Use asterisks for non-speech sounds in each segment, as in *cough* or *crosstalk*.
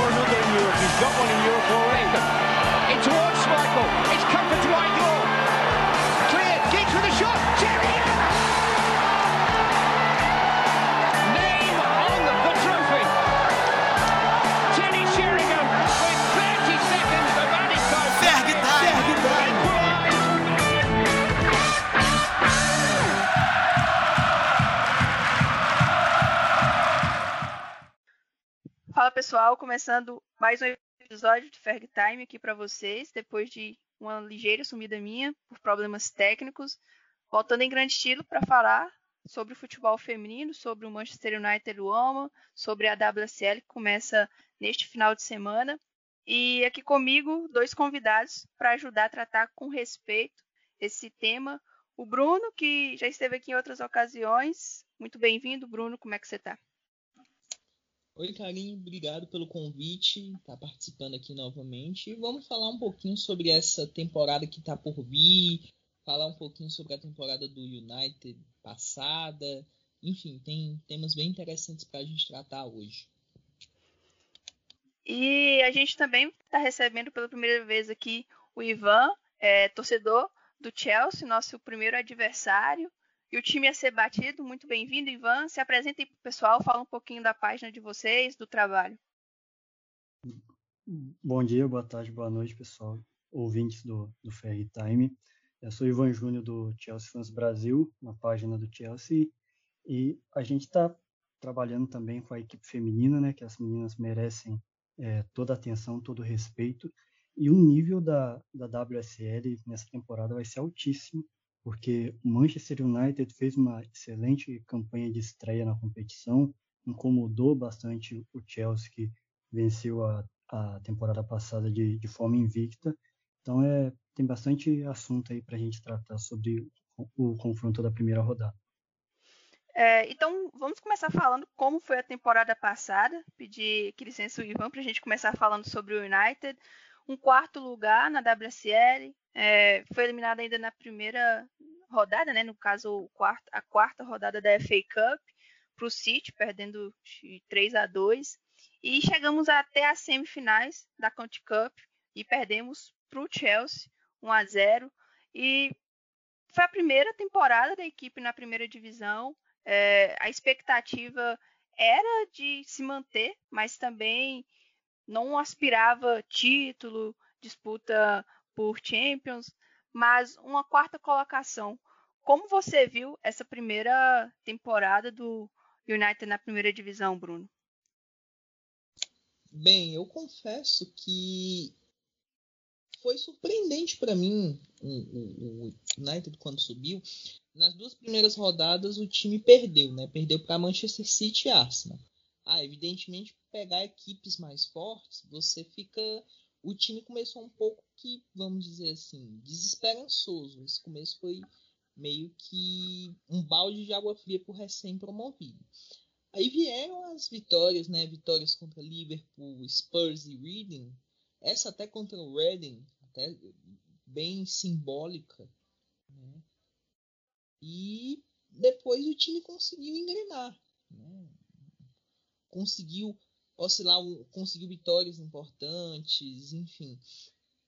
score another in Europe. He's got one in Europe already. Pessoal, começando mais um episódio de Ferg Time aqui para vocês, depois de uma ligeira sumida minha por problemas técnicos, voltando em grande estilo para falar sobre o futebol feminino, sobre o Manchester United Women, sobre a WSL que começa neste final de semana. E aqui comigo dois convidados para ajudar a tratar com respeito esse tema. O Bruno, que já esteve aqui em outras ocasiões. Muito bem-vindo, Bruno. Como é que você está? Oi, Carinho, obrigado pelo convite, tá participando aqui novamente. E vamos falar um pouquinho sobre essa temporada que tá por vir, falar um pouquinho sobre a temporada do United passada. Enfim, tem temas bem interessantes para a gente tratar hoje. E a gente também está recebendo pela primeira vez aqui o Ivan, é, torcedor do Chelsea, nosso primeiro adversário. E o time a ser batido. Muito bem-vindo, Ivan. Se apresentem para o pessoal, fala um pouquinho da página de vocês, do trabalho. Bom dia, boa tarde, boa noite, pessoal, ouvintes do, do Ferry Time. Eu sou Ivan Júnior do Chelsea Fans Brasil, na página do Chelsea, e a gente está trabalhando também com a equipe feminina, né, que as meninas merecem é, toda a atenção, todo o respeito, e o nível da, da WSL nessa temporada vai ser altíssimo, porque o Manchester United fez uma excelente campanha de estreia na competição, incomodou bastante o Chelsea, que venceu a, a temporada passada de, de forma invicta. Então, é, tem bastante assunto aí para a gente tratar sobre o, o confronto da primeira rodada. É, então, vamos começar falando como foi a temporada passada. Pedir que licença o Ivan para a gente começar falando sobre o United. Um quarto lugar na WSL, é, foi eliminado ainda na primeira rodada, né? No caso, quarto, a quarta rodada da FA Cup para o City, perdendo de 3 a 2 e chegamos até as semifinais da Conti Cup e perdemos para o Chelsea 1 a 0 e foi a primeira temporada da equipe na primeira divisão. É, a expectativa era de se manter, mas também não aspirava título, disputa por Champions, mas uma quarta colocação. Como você viu essa primeira temporada do United na primeira divisão, Bruno? Bem, eu confesso que foi surpreendente para mim o, United quando subiu. Nas duas primeiras rodadas o time perdeu, né? Perdeu para Manchester City e Arsenal. Ah, evidentemente pegar equipes mais fortes, você fica o time começou um pouco que, vamos dizer assim, desesperançoso. Esse começo foi meio que um balde de água fria para o recém-promovido. Aí vieram as vitórias, né? Vitórias contra Liverpool, Spurs e Reading. Essa até contra o Reading, até bem simbólica. Né? E depois o time conseguiu engrenar. Né? Conseguiu oscilar, conseguiu vitórias importantes, enfim.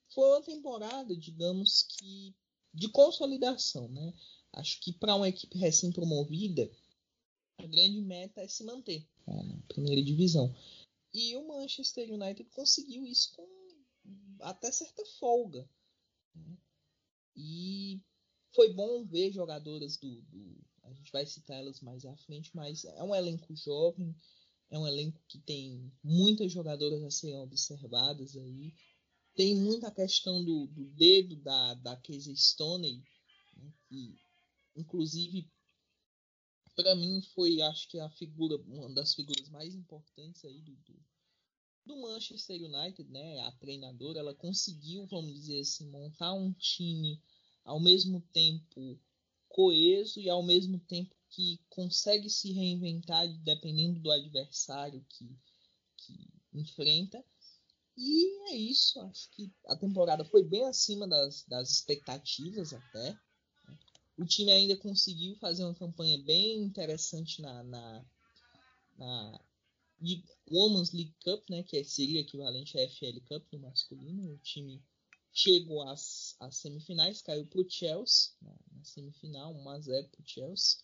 Foi uma temporada, digamos que, de consolidação, né? Acho que para uma equipe recém-promovida, a grande meta é se manter na primeira divisão. E o Manchester United conseguiu isso com até certa folga. Né? E foi bom ver jogadoras do, do, A gente vai citar elas mais à frente, mas é um elenco jovem, é um elenco que tem muitas jogadoras a serem observadas aí. Tem muita questão do, do dedo da, da Casey Stoney, né, que inclusive para mim foi acho que a figura uma das figuras mais importantes aí do, do, do, Manchester United né a treinadora ela conseguiu vamos dizer assim montar um time ao mesmo tempo coeso e ao mesmo tempo que consegue se reinventar dependendo do adversário que, que enfrenta e é isso acho que a temporada foi bem acima das, das expectativas até o time ainda conseguiu fazer uma campanha bem interessante na, na, na, Women's League Cup, né, que seria equivalente à FL Cup no masculino. O time chegou às, às semifinais, caiu para o Chelsea na, na, semifinal, 1 a 0 para o Chelsea.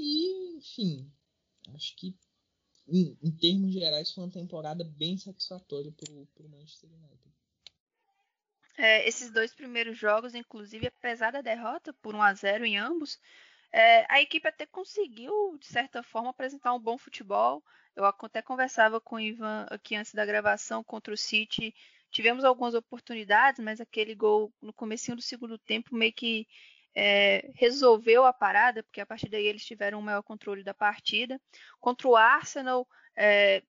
E, enfim, acho que em, em, termos gerais foi uma temporada bem satisfatória para o Manchester United. É, esses dois primeiros jogos, inclusive, apesar da derrota por 1 a 0 em ambos, é, a equipe até conseguiu, de certa forma, apresentar um bom futebol. Eu até conversava com o Ivan aqui antes da gravação contra o City Tivemos algumas oportunidades, mas aquele gol no começo do segundo tempo meio que é, resolveu a parada, porque a partir daí eles tiveram o maior controle da partida. Contra o Arsenal, é,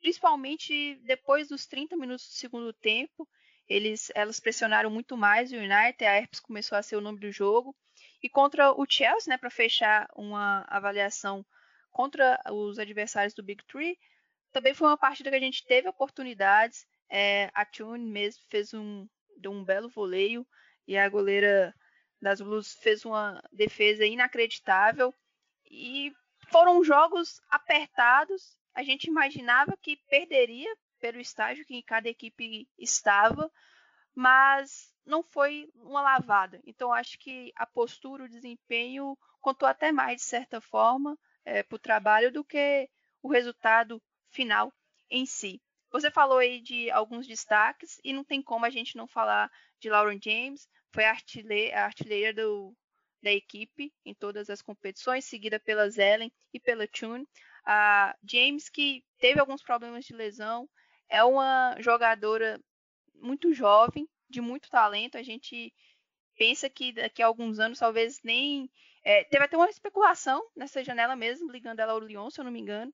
principalmente depois dos 30 minutos do segundo tempo, eles, elas pressionaram muito mais o United, a Herpes começou a ser o nome do jogo. E contra o Chelsea, né, para fechar uma avaliação contra os adversários do Big Three, também foi uma partida que a gente teve oportunidades, é, a Tune mesmo fez um, um belo voleio e a goleira das Blues fez uma defesa inacreditável. E foram jogos apertados. A gente imaginava que perderia pelo estágio que cada equipe estava, mas não foi uma lavada. Então acho que a postura, o desempenho contou até mais de certa forma é, para o trabalho do que o resultado final em si. Você falou aí de alguns destaques e não tem como a gente não falar de Lauren James, foi a artilheira, a artilheira do, da equipe em todas as competições, seguida pela Zellen e pela Tune. A James, que teve alguns problemas de lesão, é uma jogadora muito jovem, de muito talento. A gente pensa que daqui a alguns anos talvez nem. É, teve até uma especulação nessa janela mesmo, ligando ela ao Lyon, se eu não me engano.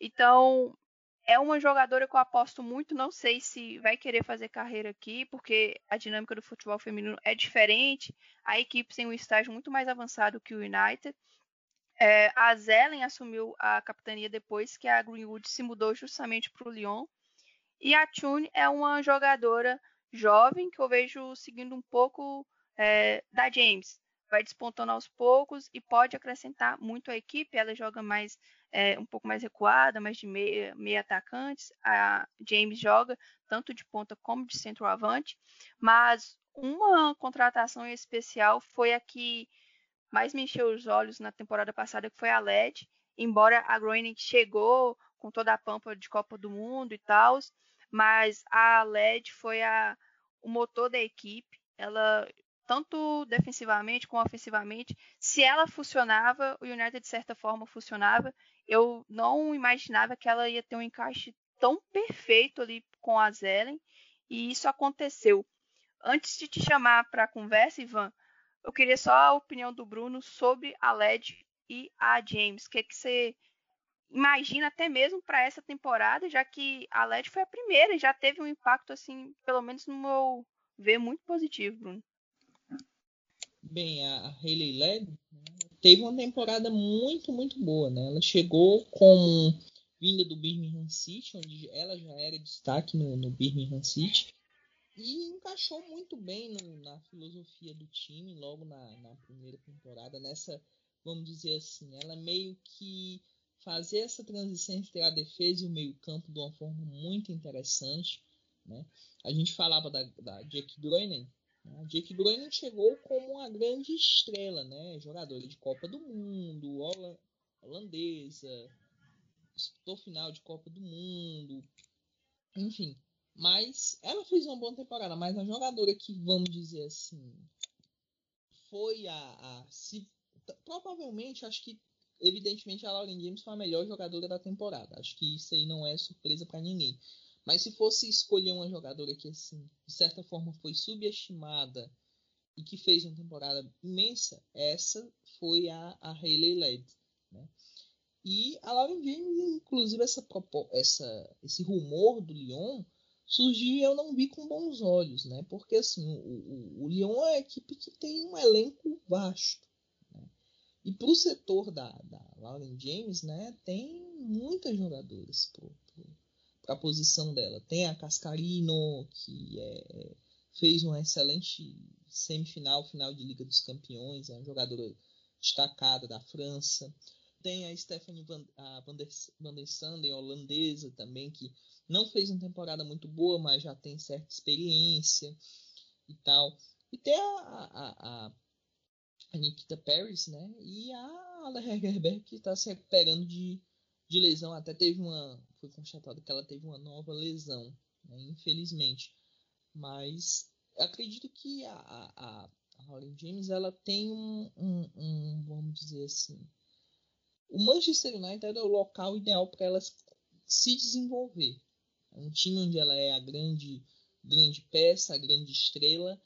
Então, é uma jogadora que eu aposto muito. Não sei se vai querer fazer carreira aqui, porque a dinâmica do futebol feminino é diferente. A equipe tem um estágio muito mais avançado que o United. É, a Zelen assumiu a capitania depois que a Greenwood se mudou justamente para o Lyon. E a Tune é uma jogadora jovem que eu vejo seguindo um pouco é, da James. Vai despontando aos poucos e pode acrescentar muito à equipe. Ela joga mais é, um pouco mais recuada, mais de meia, meia atacantes. A James joga tanto de ponta como de centroavante, mas uma contratação especial foi a que mais me encheu os olhos na temporada passada, que foi a LED. Embora a Groening chegou com toda a pampa de Copa do Mundo e tal, mas a LED foi a, o motor da equipe. Ela tanto defensivamente como ofensivamente. Se ela funcionava, o United de certa forma funcionava. Eu não imaginava que ela ia ter um encaixe tão perfeito ali com a Zelen, e isso aconteceu. Antes de te chamar para a conversa, Ivan, eu queria só a opinião do Bruno sobre a LED e a James. O que, é que você imagina até mesmo para essa temporada, já que a LED foi a primeira e já teve um impacto, assim, pelo menos no meu ver, muito positivo, Bruno. Bem, a Hayley Led né, teve uma temporada muito, muito boa, né? Ela chegou com vinda do Birmingham City, onde ela já era destaque no, no Birmingham City, e encaixou muito bem no, na filosofia do time logo na, na, primeira temporada. Nessa, vamos dizer assim, ela meio que fazer essa transição entre a defesa e o meio-campo de uma forma muito interessante. Né? A gente falava da, da Jack Groening, Jake Groening chegou como uma grande estrela, né? Jogadora de Copa do Mundo, holandesa, disputou final de Copa do Mundo, enfim. Mas ela fez uma boa temporada, mas a jogadora que, vamos dizer assim, foi a. a se, provavelmente, acho que, evidentemente, a Lauren James foi a melhor jogadora da temporada. Acho que isso aí não é surpresa para ninguém. Mas se fosse escolher uma jogadora que, assim, de certa forma foi subestimada e que fez uma temporada imensa, essa foi a, a Hayley Led. Né? E a Lauren James, inclusive, essa, essa, esse rumor do Lyon surgiu e eu não vi com bons olhos, né? Porque assim, o, o, o Lyon é uma equipe que tem um elenco vasto. Né? E para o setor da, da Lauren James, né, tem muitas jogadoras para a posição dela. Tem a Cascarino, que é, fez uma excelente semifinal, final de Liga dos Campeões, é uma jogadora destacada da França. tem a Stephanie Van, a Van, der, Van der Sanden, holandesa também, que não fez uma temporada muito boa, mas já tem certa experiência e tal. E tem a, a, a, a Nikita Paris, né? E a Alea que está se recuperando de, de lesão. Até teve uma. Foi constatado que ela teve uma nova lesão, né? infelizmente. Mas acredito que a, a, a Holly James ela tem um, um, um, vamos dizer assim, o Manchester United é o local ideal para ela se desenvolver. É um time onde ela é a grande, grande peça, a grande estrela,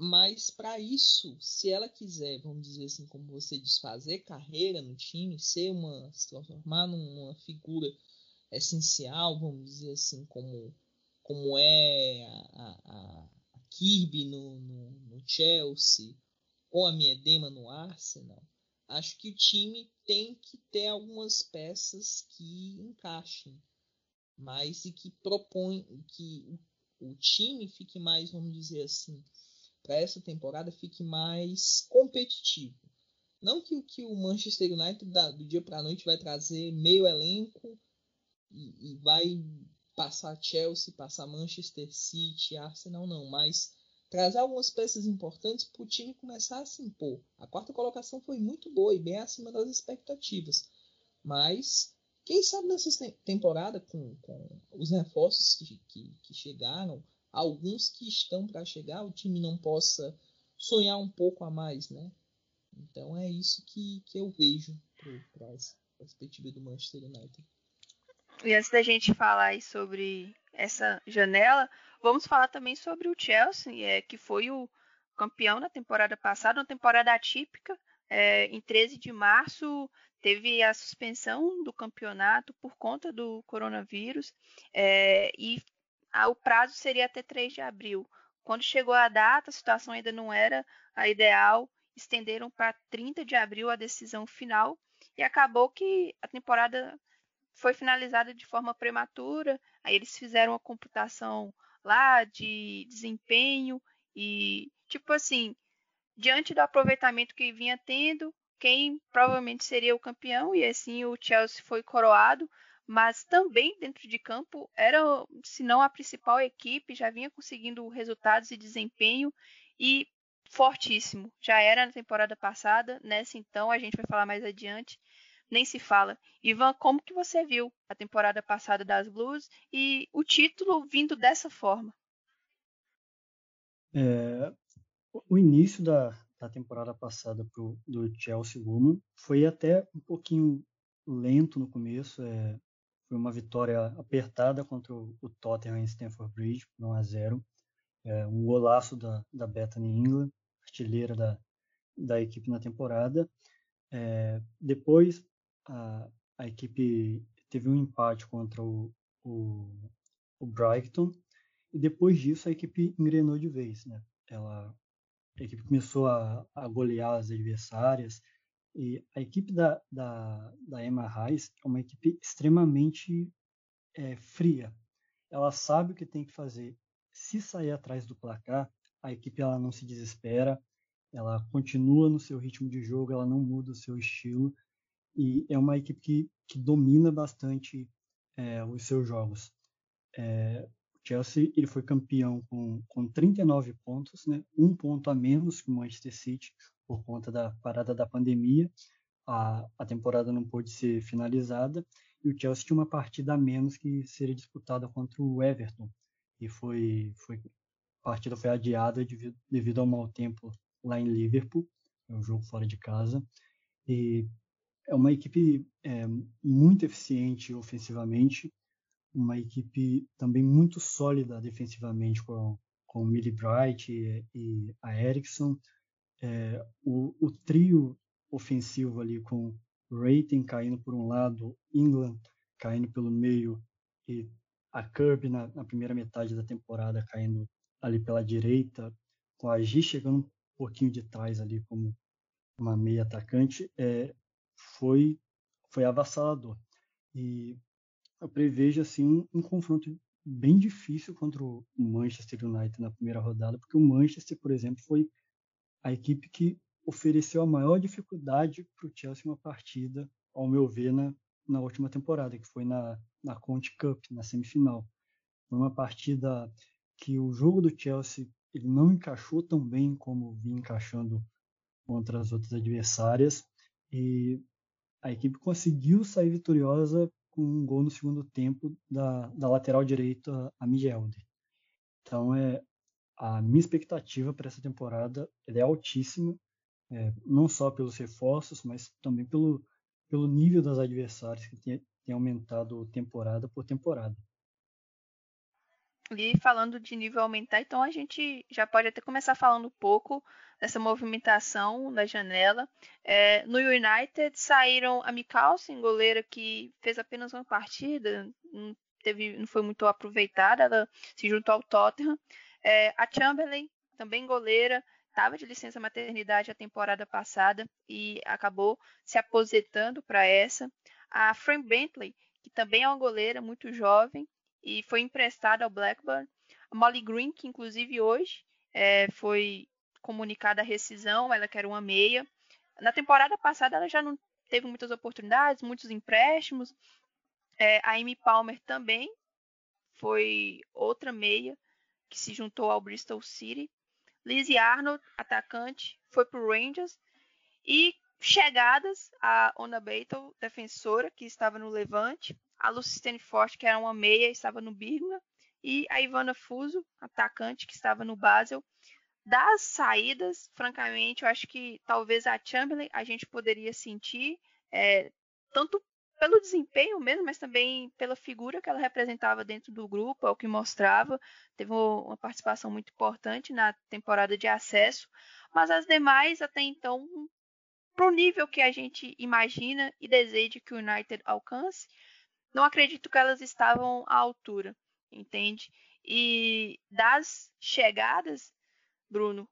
mas para isso, se ela quiser, vamos dizer assim, como você diz, fazer carreira no time, ser uma, se transformar numa figura essencial, vamos dizer assim, como, como é a, a, a Kirby no, no, no, Chelsea ou a Miedema no Arsenal, acho que o time tem que ter algumas peças que encaixem mais e que propõem que o, o time fique mais, vamos dizer assim, para essa temporada fique mais competitivo. Não que, que o Manchester United da, do dia para a noite vai trazer meio elenco e, e, vai passar Chelsea, passar Manchester City, Arsenal, não, mas trazer algumas peças importantes para o time começar a se impor. A quarta colocação foi muito boa e bem acima das expectativas, mas quem sabe nessa temporada, com, com os reforços que, que, que chegaram, alguns que estão para chegar, o time não possa sonhar um pouco a mais, né? Então é isso que, que eu vejo para a perspectiva do Manchester United. E antes da gente falar sobre essa janela, vamos falar também sobre o Chelsea, é, que foi o campeão na temporada passada, uma temporada atípica. É, em 13 de março teve a suspensão do campeonato por conta do coronavírus é, e o prazo seria até 3 de abril. Quando chegou a data, a situação ainda não era a ideal, estenderam para 30 de abril a decisão final e acabou que a temporada foi finalizada de forma prematura. Aí eles fizeram a computação lá de desempenho e, tipo assim, diante do aproveitamento que vinha tendo, quem provavelmente seria o campeão, e assim o Chelsea foi coroado, mas também dentro de campo era, se não a principal equipe, já vinha conseguindo resultados e desempenho e fortíssimo. Já era na temporada passada, nessa então a gente vai falar mais adiante, nem se fala. Ivan, como que você viu a temporada passada das Blues e o título vindo dessa forma? É, o início da, da temporada passada pro, do Chelsea Woman foi até um pouquinho lento no começo. É, foi uma vitória apertada contra o, Tottenham em Stamford Bridge, 1 a 0. É, um golaço da, da Bethany England, artilheira da, da equipe na temporada. É, depois, a, a equipe teve um empate contra o, o, o, Brighton, e depois disso a equipe engrenou de vez. Né? Ela, a equipe começou a, a golear as adversárias, e a equipe da, da, da Emma Reis é uma equipe extremamente é, fria. Ela sabe o que tem que fazer. Se sair atrás do placar, a equipe ela não se desespera, ela continua no seu ritmo de jogo, ela não muda o seu estilo e é uma equipe que, que domina bastante é, os seus jogos. É, o Chelsea ele foi campeão com, com 39 pontos, né? um ponto a menos que o Manchester City, por conta da parada da pandemia. A, a temporada não pôde ser finalizada e o Chelsea tinha uma partida a menos que seria disputada contra o Everton. E foi, foi a partida foi adiada devido, devido ao mau tempo lá em Liverpool, é um jogo fora de casa. E é uma equipe é, muito eficiente ofensivamente, uma equipe também muito sólida defensivamente com, com o Millie Bright e, e a Eriksson, é, o, o, trio ofensivo ali com Rating caindo por um lado, England caindo pelo meio e a Kirby na, na, primeira metade da temporada caindo ali pela direita, com a G chegando um pouquinho de trás ali como uma meia atacante, é, foi foi avassalador. E eu prevejo assim um, um confronto bem difícil contra o Manchester United na primeira rodada, porque o Manchester, por exemplo, foi a equipe que ofereceu a maior dificuldade para o Chelsea uma partida ao meu ver, na, na última temporada, que foi na, na Conte Cup, na semifinal. Foi uma partida que o jogo do Chelsea ele não encaixou tão bem como vinha encaixando contra as outras adversárias e a equipe conseguiu sair vitoriosa com um gol no segundo tempo da, da lateral direita, a Miguelde. Então, é, a minha expectativa para essa temporada é altíssima, é, não só pelos reforços, mas também pelo, pelo nível das adversários que tem, tem aumentado temporada por temporada. E falando de nível aumentar, então a gente já pode até começar falando um pouco dessa movimentação da janela. É, no United saíram a Mikkelsen, goleira que fez apenas uma partida, não, teve, não foi muito aproveitada, ela se juntou ao Tottenham. É, a Chamberlain, também goleira, estava de licença maternidade a temporada passada e acabou se aposentando para essa. A Fran Bentley, que também é uma goleira muito jovem, e foi emprestada ao Blackburn. A Molly Green, que inclusive hoje é, foi comunicada a rescisão, ela quer uma meia. Na temporada passada ela já não teve muitas oportunidades, muitos empréstimos. É, a Amy Palmer também foi outra meia que se juntou ao Bristol City. Lizzie Arnold, atacante, foi para o Rangers. E chegadas a Ona Beatle, defensora, que estava no Levante a Lucy Stanford, que era uma meia, estava no Birmingham, e a Ivana Fuso, atacante, que estava no Basel. Das saídas, francamente, eu acho que talvez a Chamberlain a gente poderia sentir, é, tanto pelo desempenho mesmo, mas também pela figura que ela representava dentro do grupo, é o que mostrava. Teve uma participação muito importante na temporada de acesso, mas as demais, até então, para o nível que a gente imagina e deseja que o United alcance, não acredito que elas estavam à altura, entende? E das chegadas, Bruno,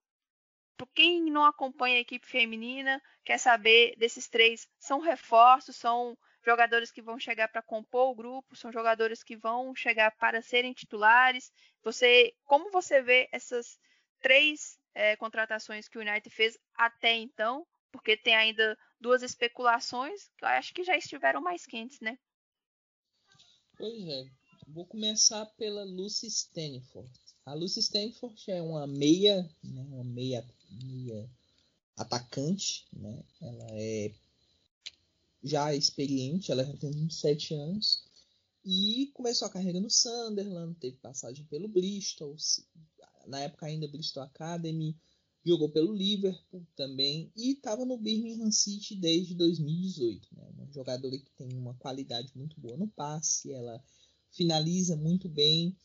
para quem não acompanha a equipe feminina, quer saber desses três, são reforços, são jogadores que vão chegar para compor o grupo, são jogadores que vão chegar para serem titulares. Você, como você vê essas três é, contratações que o United fez até então? Porque tem ainda duas especulações que eu acho que já estiveram mais quentes, né? Pois é. Vou começar pela Lucy Stanford. A Lucy Stanford é uma meia, né, uma meia, meia atacante, né? Ela é já experiente, ela já tem 27 anos e começou a carreira no Sunderland, teve passagem pelo Bristol, na época ainda Bristol Academy, jogou pelo Liverpool também e estava no Birmingham City desde 2018. Né? Uma jogadora que tem uma qualidade muito boa no passe, ela finaliza muito bem.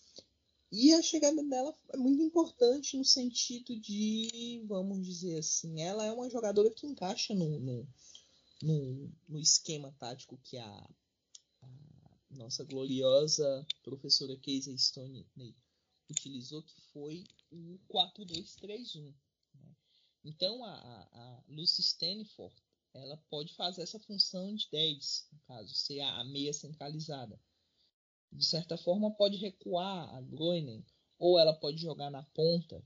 E a chegada dela é muito importante no sentido de, vamos dizer assim, ela é uma jogadora que encaixa no, no, no, no esquema tático que a, a, nossa gloriosa professora Casey Stone utilizou, que foi o 4-2-3-1. Então a, a Lucy Stanford ela pode fazer essa função de 10, no caso, ser a, a meia centralizada. De certa forma pode recuar a Groenen, ou ela pode jogar na ponta,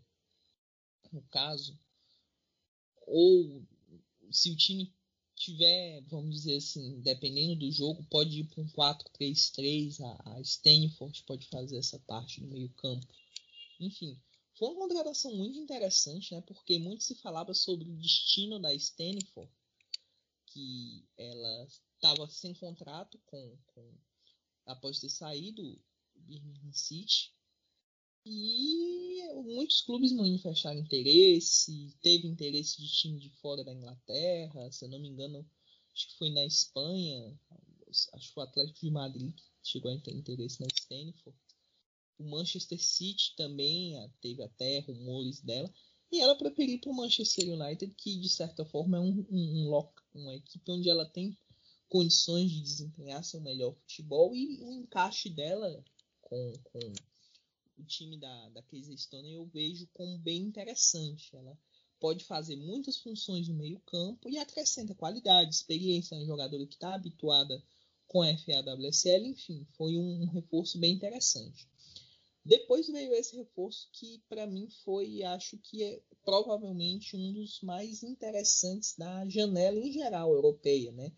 no caso, ou se o time tiver, vamos dizer assim, dependendo do jogo, pode ir para um 4-3-3, a, a Stanford pode fazer essa parte do meio campo. Enfim, foi uma contratação muito interessante, né? Porque muito se falava sobre o destino da Stanford, que ela estava sem contrato com, com após ter saído do Birmingham City. E muitos clubes não manifestaram interesse, teve interesse de time de fora da Inglaterra, se eu não me engano, acho que foi na Espanha, acho que o Atlético de Madrid chegou a ter interesse na Stanford. O Manchester City também ah, teve até rumores dela. E ela preferiu para o Manchester United, que de certa forma é um, um, um uma equipe onde ela tem condições de desempenhar seu melhor futebol e o encaixe dela com, com o time da, da Casey Stone eu vejo como bem interessante. Ela pode fazer muitas funções no meio campo e acrescenta qualidade, experiência, uma jogadora que está habituada com a FAWSL, enfim, foi um, um reforço bem interessante. Depois veio esse reforço que para mim foi, acho que é provavelmente um dos mais interessantes da janela em geral europeia, né?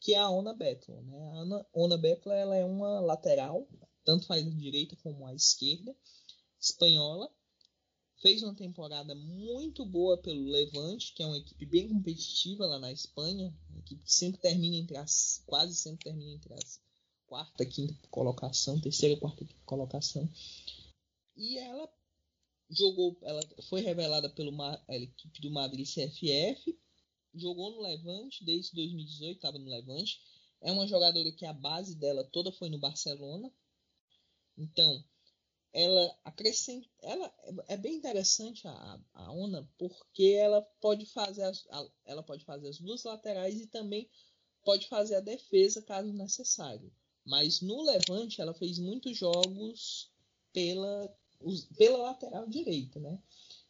que é a Ona Bettler. Né? A Ona, Bettler ela é uma lateral, tanto a direita como a esquerda, espanhola. Fez uma temporada muito boa pelo Levante, que é uma equipe bem competitiva lá na Espanha, uma equipe que sempre termina entre as quase sempre termina entre as quarta, quinta colocação, terceira, quarta, colocação. E ela jogou, ela foi revelada pelo equipe do Madrid CFF, jogou no Levante desde 2018, estava no Levante. É uma jogadora que a base dela toda foi no Barcelona. Então, ela acrescenta, ela é bem interessante a, a Ona porque ela pode fazer as, a, ela pode fazer as duas laterais e também pode fazer a defesa caso necessário. Mas no Levante ela fez muitos jogos pela, pela lateral direita, né?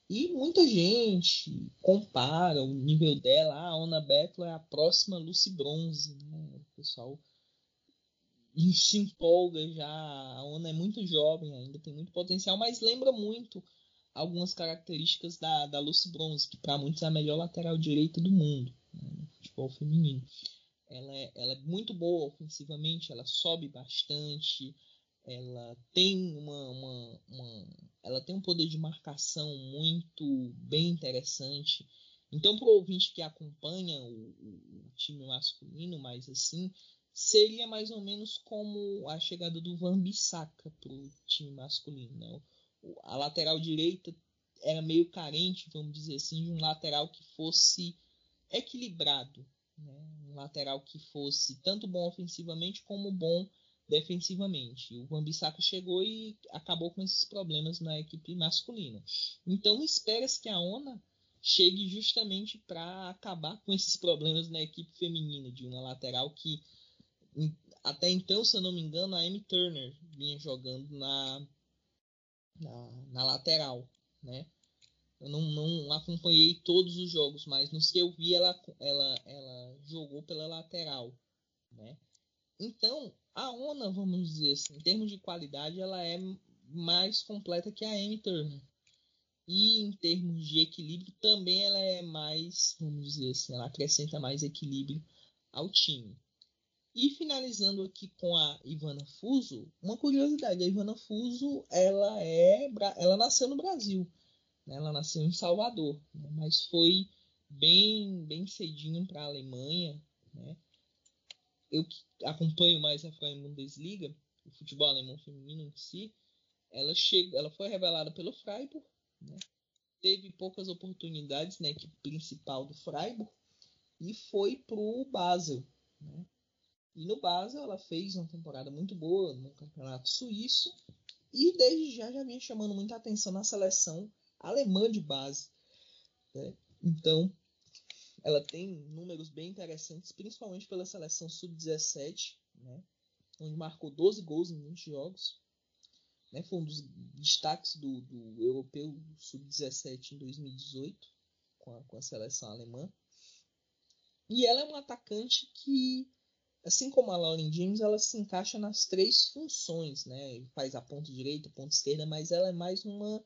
E muita gente compara o nível dela. Ah, a Ona Beckler é a próxima Lucy Bronze, né? O pessoal se empolga já. A Ona é muito jovem ainda, tem muito potencial, mas lembra muito algumas características da, da Lucy Bronze, que para muitos é a melhor lateral direita do mundo né? no futebol feminino. Ela é, ela é muito boa ofensivamente, ela sobe bastante, ela tem uma, uma, uma, ela tem um poder de marcação muito bem interessante. Então, para o ouvinte que acompanha o, o, time masculino, mais assim, seria mais ou menos como a chegada do Van Bissaka para o time masculino. Né? A lateral direita era meio carente, vamos dizer assim, de um lateral que fosse equilibrado. Né? Um lateral que fosse tanto bom ofensivamente como bom defensivamente. O Van Bissaka chegou e acabou com esses problemas na equipe masculina. Então espera-se que a ONA chegue justamente para acabar com esses problemas na equipe feminina de uma lateral que até então, se eu não me engano, a Amy Turner vinha jogando na, na, na lateral, né? Eu não, não acompanhei todos os jogos, mas nos que eu vi, ela, ela, ela jogou pela lateral. Né? Então, a ONA, vamos dizer assim, em termos de qualidade, ela é mais completa que a M Turner. E em termos de equilíbrio, também ela é mais, vamos dizer assim, ela acrescenta mais equilíbrio ao time. E finalizando aqui com a Ivana Fuso, uma curiosidade, a Ivana Fuso, ela é, ela nasceu no Brasil. Né? Ela nasceu em Salvador, né? mas foi bem, bem cedinho para a Alemanha. Né? Eu que acompanho mais a Freien Bundesliga, o futebol alemão feminino em si, ela, chega, ela foi revelada pelo Freiburg, né? teve poucas oportunidades na equipe principal do Freiburg e foi para o Basel. Né? E no Basel ela fez uma temporada muito boa no campeonato suíço e desde já já vinha chamando muita atenção na seleção alemã de base. Né? Então, ela tem números bem interessantes, principalmente pela seleção sub-17, né? onde marcou 12 gols em 20 jogos. Né? Foi um dos destaques do, do europeu sub-17 em 2018, com a, com a seleção alemã. E ela é uma atacante que, assim como a Lauren James, ela se encaixa nas três funções, né? Faz a ponta direita, a ponta esquerda, mas ela é mais uma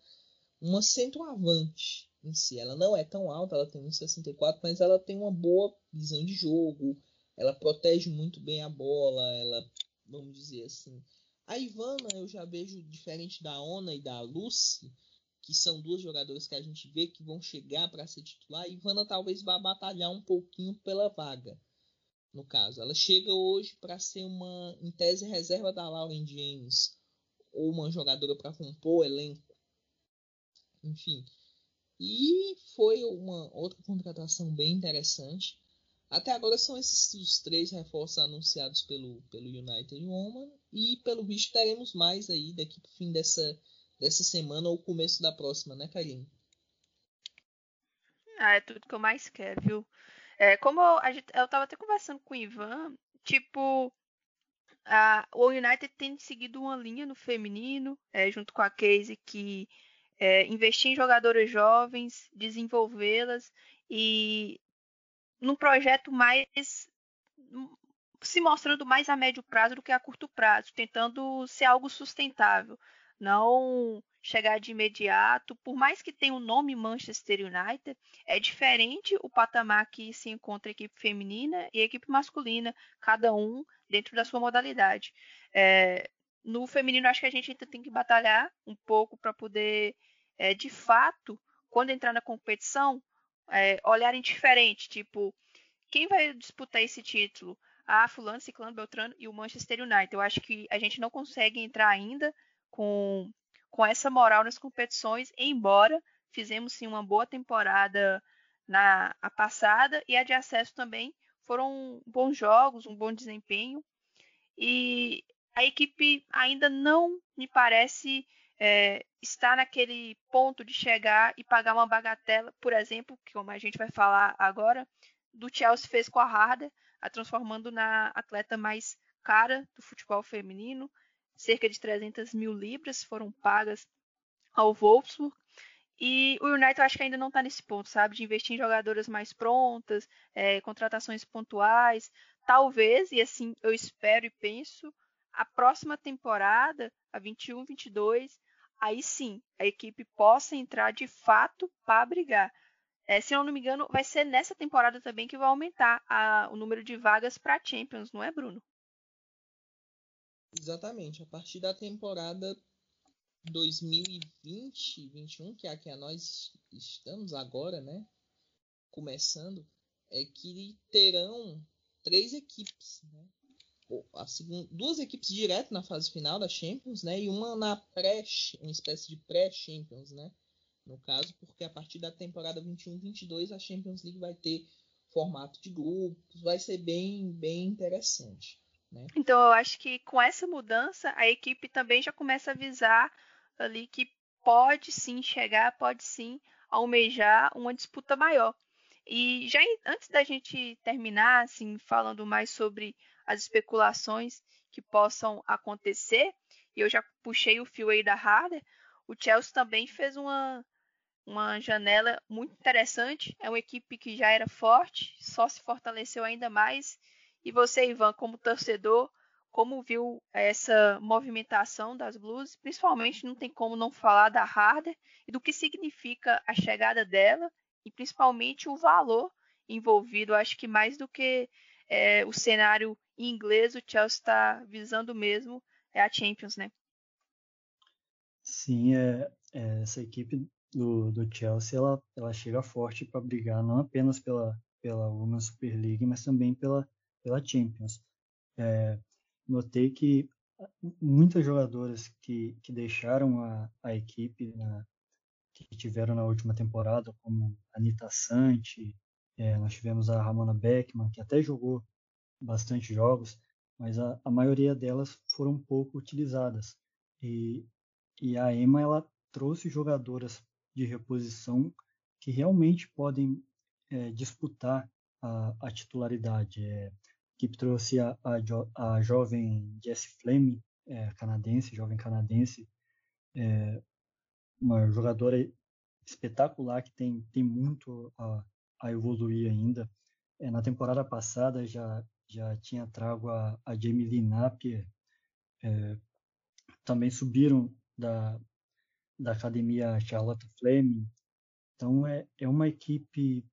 uma centroavante em si. Ela não é tão alta, ela tem 1,64, mas ela tem uma boa visão de jogo, ela protege muito bem a bola, ela, vamos dizer assim. A Ivana eu já vejo diferente da Ona e da Lucy, que são duas jogadoras que a gente vê que vão chegar para ser titular. A Ivana talvez vá batalhar um pouquinho pela vaga. No caso, ela chega hoje para ser uma, em tese, reserva da Lauren James ou uma jogadora para compor o elenco enfim. E foi uma outra contratação bem interessante. Até agora são esses os três reforços anunciados pelo, pelo United Woman. E pelo visto teremos mais aí daqui pro fim dessa, dessa semana ou começo da próxima, né, Karine? Ah, é tudo que eu mais quero, viu? É, como eu, a gente, eu tava até conversando com o Ivan, tipo, a, o United tem seguido uma linha no feminino, é, junto com a Casey, que é, investir em jogadoras jovens, desenvolvê-las e num projeto mais se mostrando mais a médio prazo do que a curto prazo, tentando ser algo sustentável, não chegar de imediato. Por mais que tenha o nome Manchester United, é diferente o patamar que se encontra a equipe feminina e a equipe masculina, cada um dentro da sua modalidade. É, no feminino, acho que a gente ainda tem que batalhar um pouco para poder, é, de fato, quando entrar na competição, é, olharem diferente. Tipo, quem vai disputar esse título? a fulano, ciclano, beltrano e o Manchester United. Eu acho que a gente não consegue entrar ainda com, com essa moral nas competições, embora fizemos sim uma boa temporada na a passada e a de acesso também foram bons jogos, um bom desempenho e a equipe ainda não me parece é, estar naquele ponto de chegar e pagar uma bagatela, por exemplo, que como a gente vai falar agora, do Chelsea fez com a Harder, a transformando na atleta mais cara do futebol feminino. Cerca de 300 mil libras foram pagas ao Wolfsburg. E o United eu acho que ainda não está nesse ponto, sabe? De investir em jogadoras mais prontas, é, contratações pontuais. Talvez, e assim eu espero e penso, a próxima temporada, a 21-22, aí sim a equipe possa entrar de fato para brigar. É, se eu não me engano, vai ser nessa temporada também que vai aumentar a, o número de vagas para Champions, não é, Bruno? Exatamente. A partir da temporada 2020-21, que é a que nós estamos agora, né? Começando, é que terão três equipes, né? A segunda, duas equipes direto na fase final da Champions, né? E uma na pré, uma espécie de pré-Champions, né? no caso, porque a partir da temporada 21-22 a Champions League vai ter formato de grupos, vai ser bem, bem interessante. Né? Então eu acho que com essa mudança a equipe também já começa a avisar ali que pode sim chegar, pode sim almejar uma disputa maior. E já antes da gente terminar, assim, falando mais sobre as especulações que possam acontecer, e eu já puxei o fio aí da Harder, o Chelsea também fez uma, uma janela muito interessante. É uma equipe que já era forte, só se fortaleceu ainda mais. E você, Ivan, como torcedor, como viu essa movimentação das Blues? Principalmente não tem como não falar da Harder e do que significa a chegada dela e principalmente o valor envolvido. Acho que mais do que é, o cenário inglês, o Chelsea está visando mesmo é a Champions, né? Sim, é, é, essa equipe do, do Chelsea, ela, ela chega forte para brigar não apenas pela, pela Women's Super League, mas também pela, pela Champions. É, notei que muitas jogadoras que, que deixaram a, a equipe na, que tiveram na última temporada, como Anita Santi, é, nós tivemos a Ramona Beckman, que até jogou bastante jogos, mas a, a maioria delas foram pouco utilizadas. E, e a Emma ela trouxe jogadoras de reposição que realmente podem é, disputar a, a titularidade. É, que trouxe a, a, jo, a jovem Jessie Fleming, é, canadense, jovem canadense, é, uma jogadora espetacular que tem, tem muito a, a evoluir ainda. É, na temporada passada já, já tinha trago a, a Jamie Lee Napier, é, também subiram da, da academia Charlotte Fleming. Então é, é uma equipe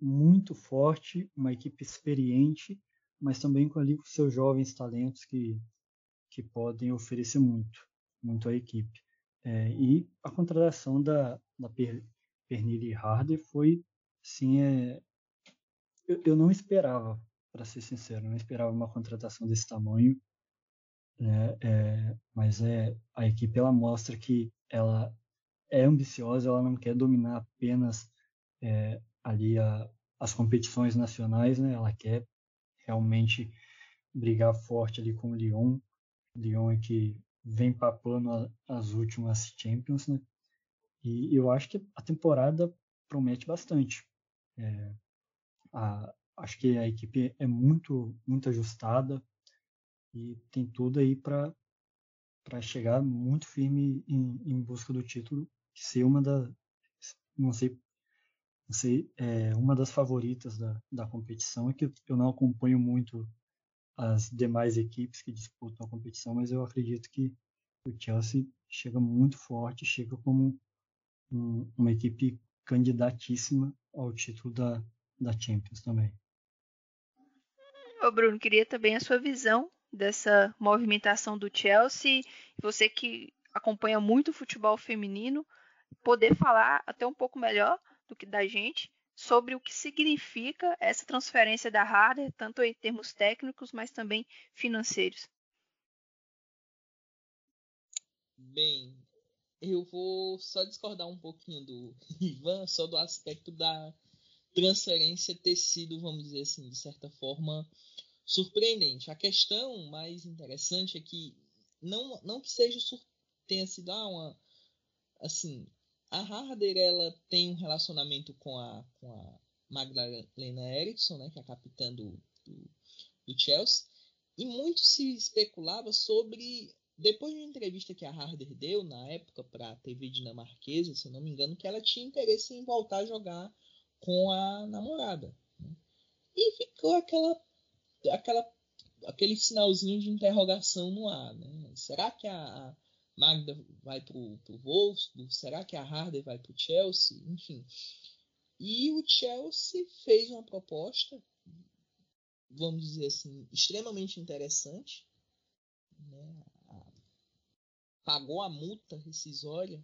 muito forte, uma equipe experiente, mas também com ali com seus jovens talentos que, que podem oferecer muito, muito à equipe. É, e a contratação da, da per, Pernille Harder foi, sim, é, eu, eu não esperava, para ser sincero, não esperava uma contratação desse tamanho, né? É, mas é a equipe ela mostra que ela é ambiciosa, ela não quer dominar apenas é, ali a, as competições nacionais, né? Ela quer realmente brigar forte ali com o Lyon. Lyon é que vem papando as últimas Champions, né? E eu acho que a temporada promete bastante. É, a, acho que a equipe é muito muito ajustada e tem tudo aí para para chegar muito firme em, em, busca do título, ser uma da, não sei, não sei, é, uma das favoritas da, da competição. É que eu não acompanho muito as demais equipes que disputam a competição, mas eu acredito que, o Chelsea chega muito forte, chega como um, uma equipe candidatíssima ao título da, da Champions também. Ô Bruno, queria também a sua visão dessa movimentação do Chelsea. Você que acompanha muito o futebol feminino, poder falar até um pouco melhor do que da gente sobre o que significa essa transferência da Harder, tanto em termos técnicos, mas também financeiros. Bem, eu vou só discordar um pouquinho do *laughs* Ivan, só do aspecto da transferência ter sido, vamos dizer assim, de certa forma, surpreendente. A questão mais interessante é que não, não que seja tenha sido ah, uma assim a Harder ela tem um relacionamento com a com a Magdalena Eriksson, né, que é a capitã do, do, do Chelsea, e muito se especulava sobre depois de uma entrevista que a Harder deu na época para a TV dinamarquesa, se eu não me engano, que ela tinha interesse em voltar a jogar com a namorada. Né? E ficou aquela aquela, aquele sinalzinho de interrogação no ar. Né? Será que a Magda vai para o Wolfsburg? Será que a Harder vai para o Chelsea? Enfim. E o Chelsea fez uma proposta, vamos dizer assim, extremamente interessante. Né? Pagou a multa rescisória.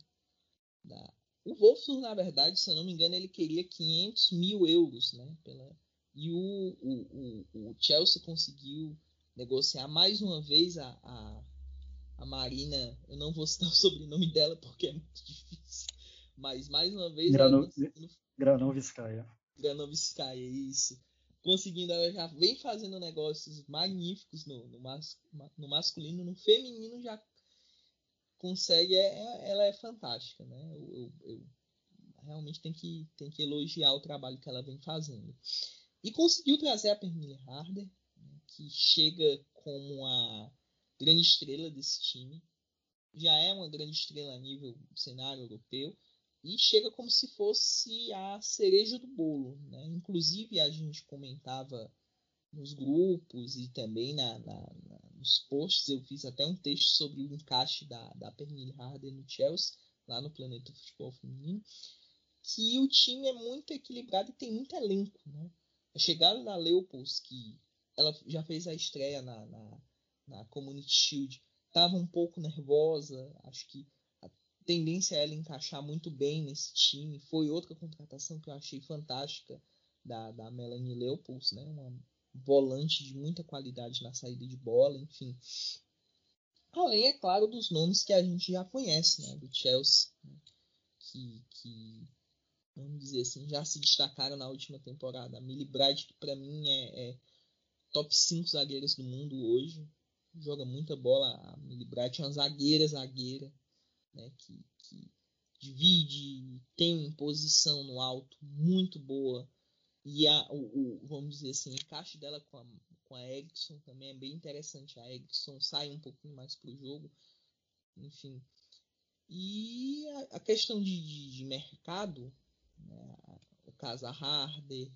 Da... O Wolfsburg, na verdade, se eu não me engano, ele queria 500 mil euros né? pela, e o, o, o, o Chelsea conseguiu negociar mais uma vez a, a, a, Marina. Eu não vou citar *laughs* o sobrenome dela porque é muito difícil. Mas mais uma vez. Grano, Granovskaya. Granovskaya, isso. Conseguindo, ela já vem fazendo negócios magníficos no, no, mas, no masculino, no feminino já consegue. É, é ela é fantástica, né? Eu, eu, eu realmente tem que, tem que elogiar o trabalho que ela vem fazendo. E conseguiu trazer a Pernille Harder, né, que chega como a grande estrela desse time. Já é uma grande estrela a nível cenário europeu. E chega como se fosse a cereja do bolo. Né? Inclusive, a gente comentava nos grupos e também na, na, na, nos posts. Eu fiz até um texto sobre o encaixe da, da Pernille no Chelsea, lá no Planeta Futebol Feminino. Que o time é muito equilibrado e tem muito elenco. Né? A chegada da Leopolds, que ela já fez a estreia na, na, na Community Shield, estava um pouco nervosa. Acho que a tendência é ela encaixar muito bem nesse time. Foi outra contratação que eu achei fantástica da, da Melanie Leopolds, né? Uma volante de muita qualidade na saída de bola, enfim. Além, é claro, dos nomes que a gente já conhece, né? Do Chelsea, né? que, que vamos dizer assim, já se destacaram na última temporada. A Millie Bright, que para mim é, é, top 5 zagueiras do mundo hoje, joga muita bola. A Millie Bright é uma zagueira, zagueira, né, que, que divide, tem posição no alto muito boa. E a, o, o, vamos dizer assim, o encaixe dela com a, com a Erickson também é bem interessante. A Erickson sai um pouquinho mais pro jogo. Enfim. E a, a questão de, de, de mercado, né? o caso a Harder,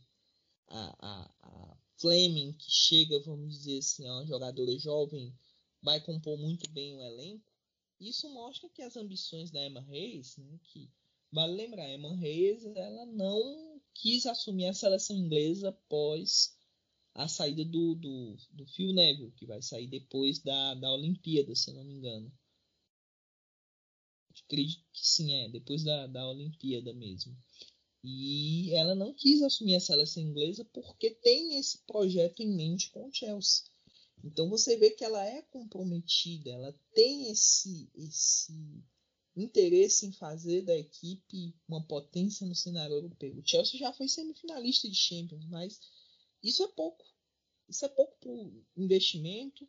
a, a, a, Fleming, que chega, vamos dizer assim, é uma jogadora jovem, vai compor muito bem o elenco. Isso mostra que as ambições da Emma Reis, né, que vale lembrar, a Emma Reis ela não quis assumir a seleção inglesa após a saída do, do, do Phil Neville, que vai sair depois da, da Olimpíada, se não me engano. Acredito que sim, é, depois da, da Olimpíada mesmo. E ela não quis assumir a seleção inglesa porque tem esse projeto em mente com o Chelsea. Então você vê que ela é comprometida, ela tem esse, esse interesse em fazer da equipe uma potência no cenário europeu. O Chelsea já foi semifinalista de Champions, mas isso é pouco. Isso é pouco para o investimento.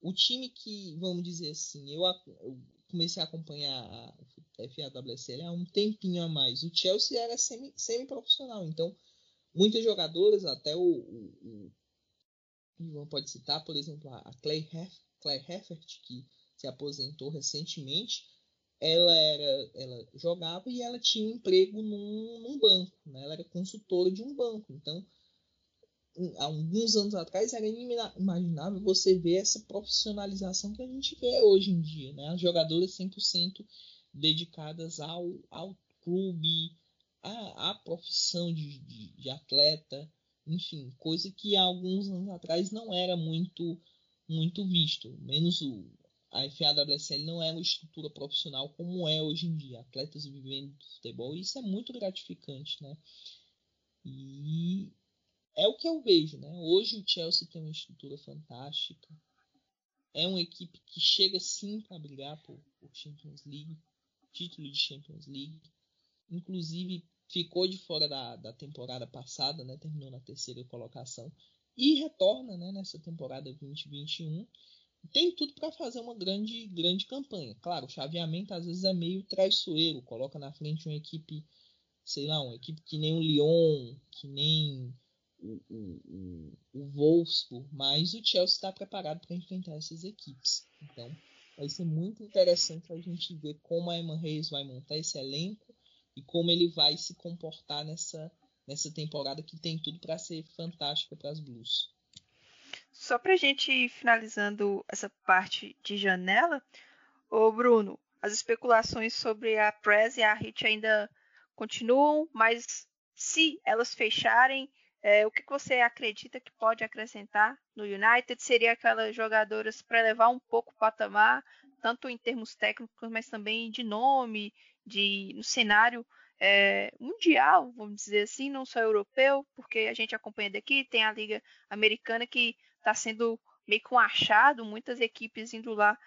O time que, vamos dizer assim, eu, eu comecei a acompanhar a FAWSL há um tempinho a mais. O Chelsea era semi-profissional, então muitas jogadoras, até o, o, o Ivan pode citar, por exemplo, a Clay, Hef, Clay Heffert, que se aposentou recentemente, ela era ela jogava e ela tinha emprego num, num banco, né? ela era consultora de um banco. Então, alguns anos atrás era inimaginável você ver essa profissionalização que a gente vê hoje em dia, né? As jogadoras 100% dedicadas ao, ao clube, à, à profissão de, de, de, atleta, enfim, coisa que há alguns anos atrás não era muito muito visto, menos o a FAWSL não é uma estrutura profissional como é hoje em dia, atletas vivendo do futebol, isso é muito gratificante, né? E é o que eu vejo, né? Hoje o Chelsea tem uma estrutura fantástica. É uma equipe que chega sim para brigar por, por Champions League, título de Champions League. Inclusive ficou de fora da, da temporada passada, né? Terminou na terceira colocação e retorna, né? Nessa temporada 2021 tem tudo para fazer uma grande, grande campanha. Claro, o chaveamento às vezes é meio traiçoeiro, coloca na frente uma equipe, sei lá, uma equipe que nem o Lyon, que nem o, o, o, Wolfsburg, mas o Chelsea está preparado para enfrentar essas equipes. Então, vai ser muito interessante a gente ver como a Eman Reis vai montar esse elenco e como ele vai se comportar nessa, nessa temporada que tem tudo para ser fantástica para as Blues. Só para a gente ir finalizando essa parte de janela, ô Bruno, as especulações sobre a Press e a Hit ainda continuam, mas se elas fecharem, é, o que você acredita que pode acrescentar no United? Seria aquelas jogadoras para levar um pouco o patamar, tanto em termos técnicos, mas também de nome, de no cenário é, mundial, vamos dizer assim, não só europeu, porque a gente acompanha daqui, tem a Liga Americana que está sendo meio que um achado, muitas equipes indo lá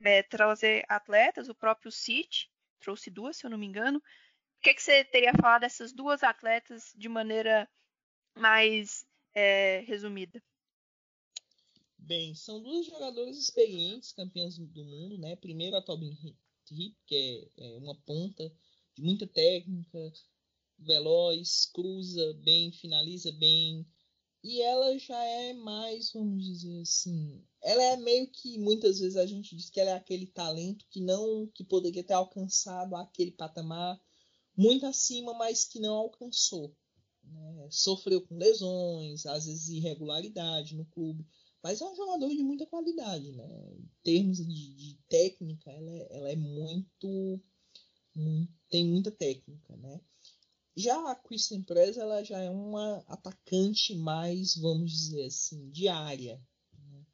é, trazer atletas, o próprio City trouxe duas, se eu não me engano. O que, que você teria falado dessas duas atletas de maneira mais é, resumida? Bem, são duas jogadoras experientes, campeãs do mundo, né? Primeiro a Tobin Heap, que é, é uma ponta de muita técnica, veloz, cruza bem, finaliza bem. E ela já é mais, vamos dizer assim, ela é meio que muitas vezes a gente diz que ela é aquele talento que não que poderia ter alcançado aquele patamar muito acima, mas que não alcançou. Né? Sofreu com lesões, às vezes irregularidade no clube, mas é um jogador de muita qualidade, né? Em termos de, de técnica, ela é, ela é muito, muito, tem muita técnica, né? Já a Kristen Press, ela já é uma atacante mais, vamos dizer assim, diária. Né?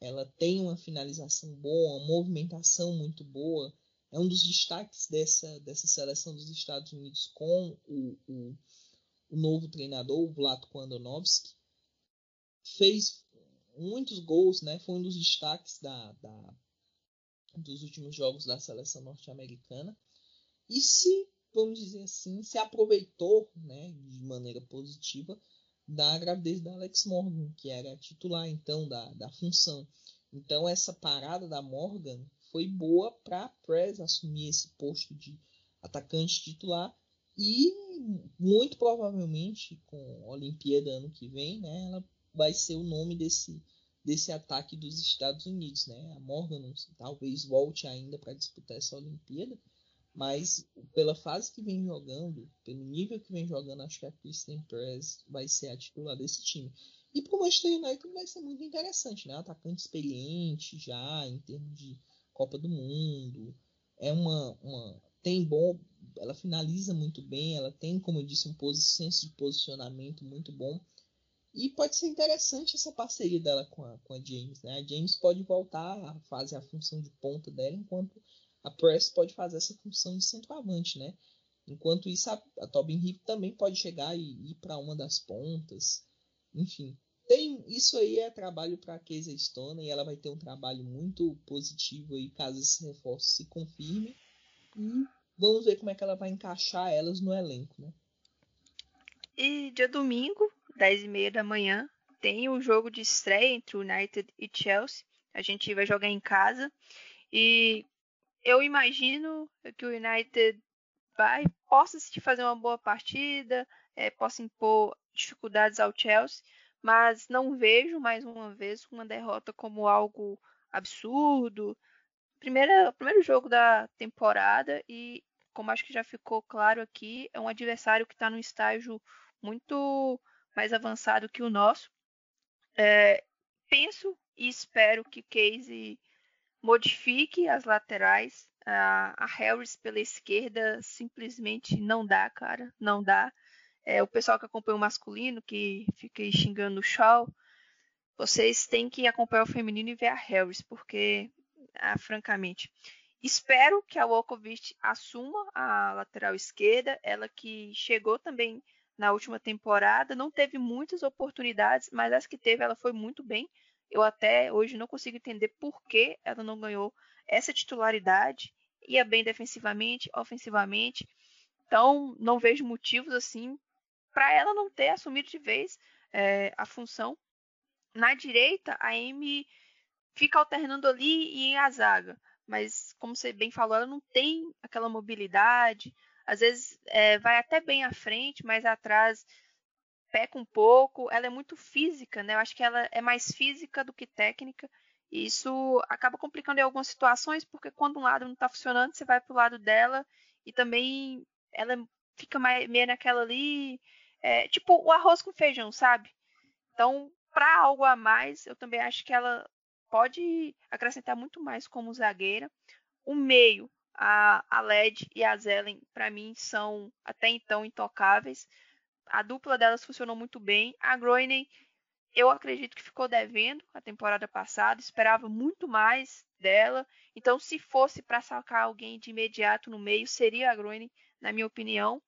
Ela tem uma finalização boa, uma movimentação muito boa. É um dos destaques dessa, dessa seleção dos Estados Unidos com o, o o novo treinador, o Vlatko Andonovski, fez muitos gols, né? Foi um dos destaques da, da dos últimos jogos da seleção norte-americana. E se, vamos dizer assim, se aproveitou, né, de maneira positiva da gravidez da Alex Morgan, que era titular então da, da função. Então essa parada da Morgan foi boa para a Press assumir esse posto de atacante titular e muito provavelmente com a Olimpíada ano que vem, né, ela vai ser o nome desse, desse ataque dos Estados Unidos, né? A Morgan talvez volte ainda para disputar essa Olimpíada, mas pela fase que vem jogando, pelo nível que vem jogando, acho que a Kristen Press vai ser a titular desse time. E para o Manchester United vai ser muito interessante, né? Atacante experiente já em termos de Copa do Mundo, é uma, uma tem bom, ela finaliza muito bem, ela tem, como eu disse, um senso de posicionamento muito bom. E pode ser interessante essa parceria dela com a, com a James. Né? A James pode voltar a fazer a função de ponta dela, enquanto a Press pode fazer essa função de centroavante. Né? Enquanto isso, a, a Tobin Heath também pode chegar e ir para uma das pontas. Enfim, tem isso aí é trabalho para a Casey Stone e ela vai ter um trabalho muito positivo aí caso esse reforço se confirme. E vamos ver como é que ela vai encaixar elas no elenco, né? E dia domingo, 10 e meia da manhã, tem o jogo de estreia entre United e Chelsea. A gente vai jogar em casa. E eu imagino que o United vai possa se fazer uma boa partida, é, possa impor dificuldades ao Chelsea, mas não vejo mais uma vez uma derrota como algo absurdo, primeira, primeiro jogo da temporada e, como acho que já ficou claro aqui, é um adversário que está num estágio muito mais avançado que o nosso. É, penso e espero que Casey modifique as laterais. A, a Harris pela esquerda simplesmente não dá, cara, não dá. É, o pessoal que acompanha o masculino, que fica xingando o Shaw, vocês têm que acompanhar o feminino e ver a Harris, porque, ah, francamente, espero que a Wolkovic assuma a lateral esquerda, ela que chegou também na última temporada, não teve muitas oportunidades, mas as que teve ela foi muito bem. Eu até hoje não consigo entender por que ela não ganhou essa titularidade. Ia bem defensivamente, ofensivamente. Então, não vejo motivos assim para ela não ter assumido de vez é, a função. Na direita, a Amy fica alternando ali e em a zaga. Mas, como você bem falou, ela não tem aquela mobilidade. Às vezes é, vai até bem à frente, mas atrás peca um pouco. Ela é muito física, né? Eu acho que ela é mais física do que técnica. E isso acaba complicando em algumas situações, porque quando um lado não está funcionando, você vai para o lado dela e também ela fica mais, meio naquela ali, é, tipo o arroz com feijão, sabe? Então, para algo a mais, eu também acho que ela pode acrescentar muito mais como zagueira. O meio, a, a LED e a Zelen, para mim, são até então intocáveis. A dupla delas funcionou muito bem. A Groening, eu acredito que ficou devendo a temporada passada, esperava muito mais dela. Então, se fosse para sacar alguém de imediato no meio, seria a Groening, na minha opinião.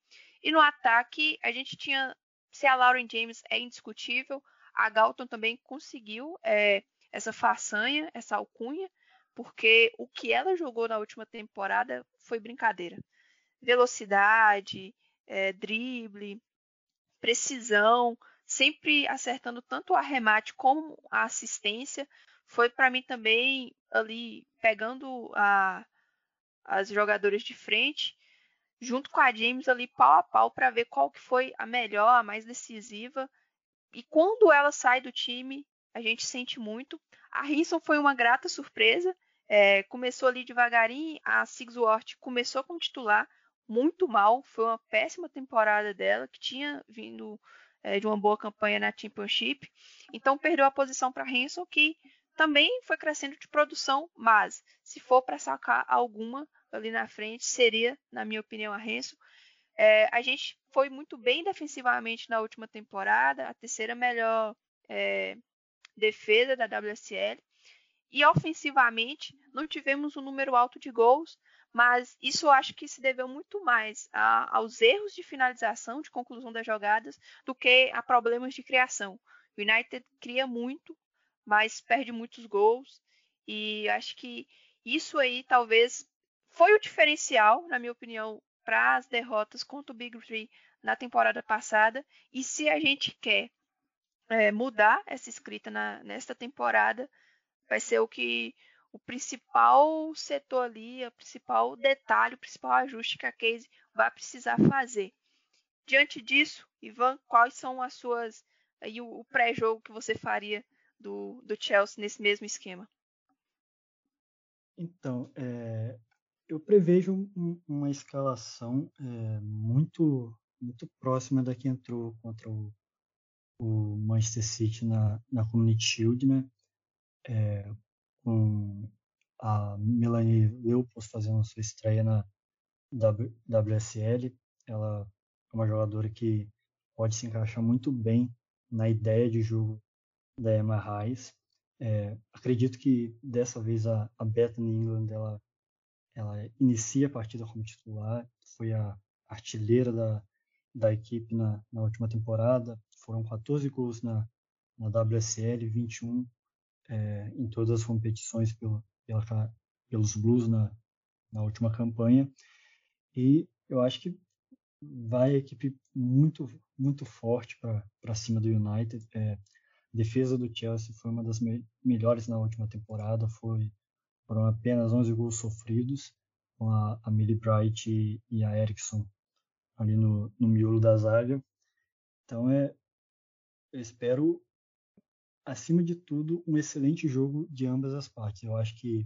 E no ataque, a gente tinha. Se a Lauren James é indiscutível, a Galton também conseguiu é, essa façanha, essa alcunha, porque o que ela jogou na última temporada foi brincadeira. Velocidade, é, drible, precisão, sempre acertando tanto o arremate como a assistência. Foi para mim também ali pegando a, as jogadoras de frente, junto com a James ali pau a pau para ver qual que foi a melhor, a mais decisiva. E quando ela sai do time, a gente sente muito. A Hinson foi uma grata surpresa. É, começou ali devagarinho, a Sigsworth começou como titular, muito mal, foi uma péssima temporada dela, que tinha vindo é, de uma boa campanha na Championship, então perdeu a posição para Hanson, que também foi crescendo de produção, mas se for para sacar alguma ali na frente, seria, na minha opinião, a Hanson. É, a gente foi muito bem defensivamente na última temporada, a terceira melhor é, defesa da WSL. E ofensivamente, não tivemos um número alto de gols, mas isso eu acho que se deveu muito mais a, aos erros de finalização, de conclusão das jogadas, do que a problemas de criação. O United cria muito, mas perde muitos gols, e acho que isso aí talvez foi o diferencial, na minha opinião, para as derrotas contra o Big Three na temporada passada. E se a gente quer é, mudar essa escrita na, nesta temporada, vai ser o que o principal setor ali, o principal detalhe, o principal ajuste que a Case vai precisar fazer. Diante disso, Ivan, quais são as suas aí o, o pré-jogo que você faria do, do Chelsea nesse mesmo esquema? Então, é, eu prevejo um, uma escalação é, muito muito próxima da que entrou contra o, o Manchester City na, na Community Shield, né? É, com a Melanie Leupolz fazendo sua estreia na WSL. Ela é uma jogadora que pode se encaixar muito bem na ideia de jogo da Emma Reis. É, acredito que dessa vez a, a Bethany England ela, ela inicia a partida como titular, foi a artilheira da, da equipe na, na última temporada. Foram 14 gols na, na WSL, 21 é, em todas as competições pelo, pela, pelos Blues na, na última campanha. E eu acho que vai a equipe muito, muito forte para cima do United. É, defesa do Chelsea foi uma das me melhores na última temporada, foi, foram apenas 11 gols sofridos, com a, a Millie Bright e, e a Eriksson ali no, no miolo da zaga. Então é, eu espero acima de tudo, um excelente jogo de ambas as partes. Eu acho que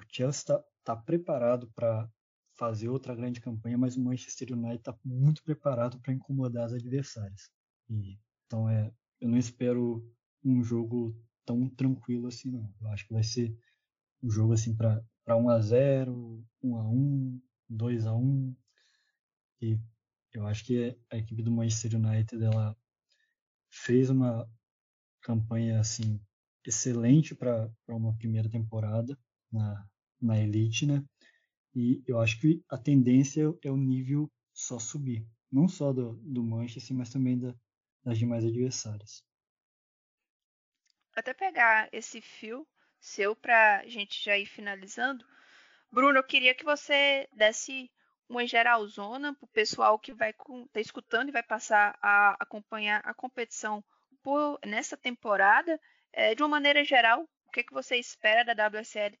o Chelsea está tá preparado para fazer outra grande campanha, mas o Manchester United está muito preparado para incomodar as adversárias. E Então é, eu não espero um jogo tão tranquilo assim não. Eu acho que vai ser um jogo assim para para 1 a 0, 1 a 1, 2 a 1 e eu acho que a equipe do Manchester United ela fez uma campanha assim excelente para uma primeira temporada na, na elite, né? E eu acho que a tendência é o nível só subir, não só do, do Manchester, mas também da, das demais adversárias. Até pegar esse fio seu para a gente já ir finalizando, Bruno, eu queria que você desse uma geralzona para o pessoal que vai estar tá escutando e vai passar a acompanhar a competição por, nessa temporada. É, de uma maneira geral, o que, que você espera da WSL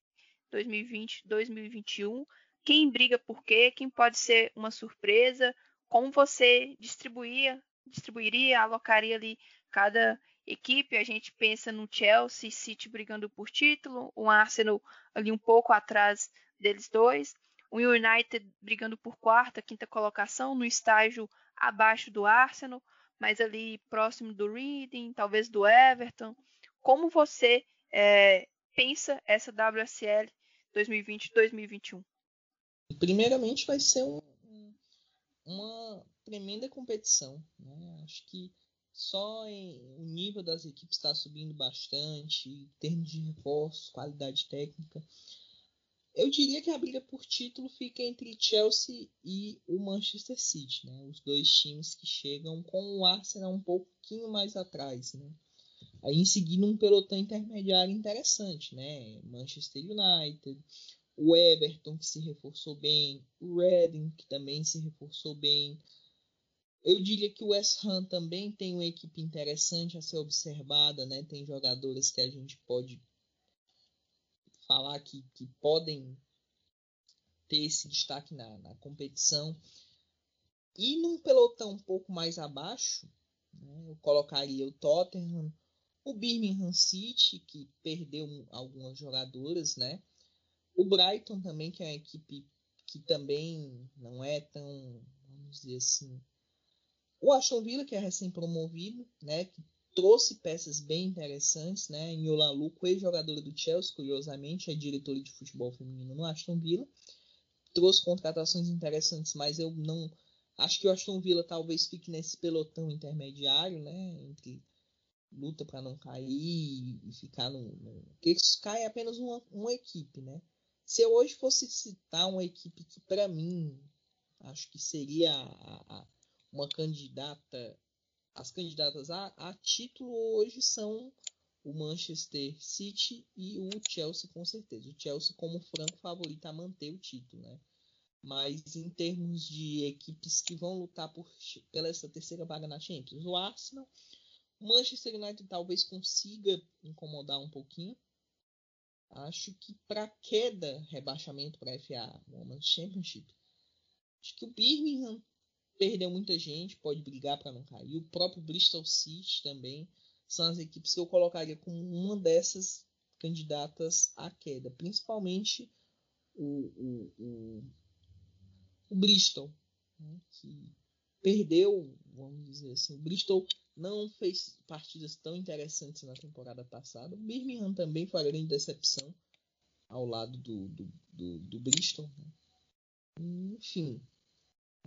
2020-2021? Quem briga por quê? Quem pode ser uma surpresa? Como você distribuía, distribuiria, alocaria ali cada equipe? A gente pensa no Chelsea, City brigando por título, o Arsenal ali um pouco atrás deles dois o United brigando por quarta, quinta colocação, no estágio abaixo do Arsenal, mas ali próximo do Reading, talvez do Everton. Como você é, pensa essa WSL 2020-2021? Primeiramente vai ser um, uma tremenda competição. Né? Acho que só em, o nível das equipes está subindo bastante, em termos de reforço, qualidade técnica. Eu diria que a briga por título fica entre Chelsea e o Manchester City, né? Os dois times que chegam com o Arsenal um pouquinho mais atrás, né? Aí em seguida um pelotão intermediário interessante, né? Manchester United, o Everton que se reforçou bem, o Reading que também se reforçou bem. Eu diria que o West Ham também tem uma equipe interessante a ser observada, né? Tem jogadores que a gente pode falar que, que podem ter esse destaque na, na competição. E num pelotão um pouco mais abaixo, né, eu colocaria o Tottenham, o Birmingham City, que perdeu algumas jogadoras, né? O Brighton também, que é uma equipe que também não é tão, vamos dizer assim. O Aston Villa, que é recém-promovido, né? Que trouxe peças bem interessantes, né? Em Olaluco, ex-jogadora do Chelsea, curiosamente, é diretora de futebol feminino no Aston Villa. Trouxe contratações interessantes, mas eu não acho que o Aston Villa talvez fique nesse pelotão intermediário, né? Entre luta para não cair e ficar no, no... cai apenas uma, uma equipe, né? Se eu hoje fosse citar uma equipe que para mim acho que seria a, a, uma candidata as candidatas a, a título hoje são o Manchester City e o Chelsea, com certeza. O Chelsea como franco favorito a manter o título, né? Mas em termos de equipes que vão lutar por, pela essa terceira vaga na Champions, o Arsenal, o Manchester United talvez consiga incomodar um pouquinho. Acho que para queda, rebaixamento para a FA Women's Championship, acho que o Birmingham perdeu muita gente, pode brigar para não cair. O próprio Bristol City também são as equipes que eu colocaria como uma dessas candidatas à queda, principalmente o, o, o, o Bristol, né, que perdeu, vamos dizer assim, o Bristol não fez partidas tão interessantes na temporada passada. O Birmingham também foi a grande decepção ao lado do, do, do, do Bristol. Né? Enfim,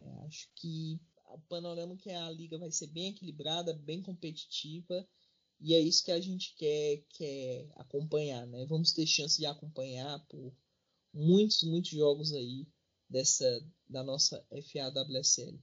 é, acho que o panorama que a liga vai ser bem equilibrada, bem competitiva, e é isso que a gente quer, quer acompanhar, né? Vamos ter chance de acompanhar por muitos, muitos jogos aí dessa da nossa FAWSL.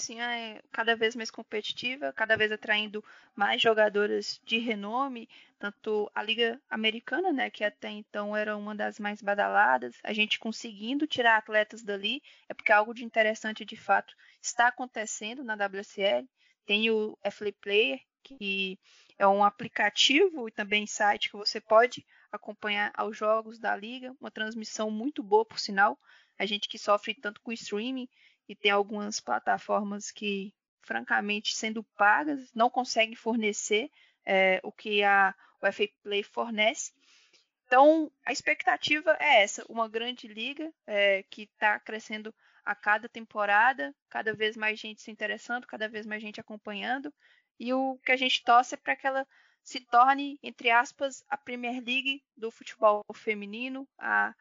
Sim, é cada vez mais competitiva, cada vez atraindo mais jogadoras de renome, tanto a Liga Americana, né, que até então era uma das mais badaladas, a gente conseguindo tirar atletas dali, é porque algo de interessante de fato está acontecendo na WSL. Tem o FLA Player, que é um aplicativo e também site que você pode acompanhar os jogos da liga, uma transmissão muito boa por sinal. A gente que sofre tanto com streaming e tem algumas plataformas que, francamente, sendo pagas, não conseguem fornecer é, o que a FA Play fornece. Então, a expectativa é essa: uma grande liga é, que está crescendo a cada temporada, cada vez mais gente se interessando, cada vez mais gente acompanhando. E o que a gente torce é para que ela se torne, entre aspas, a Premier League do futebol feminino, a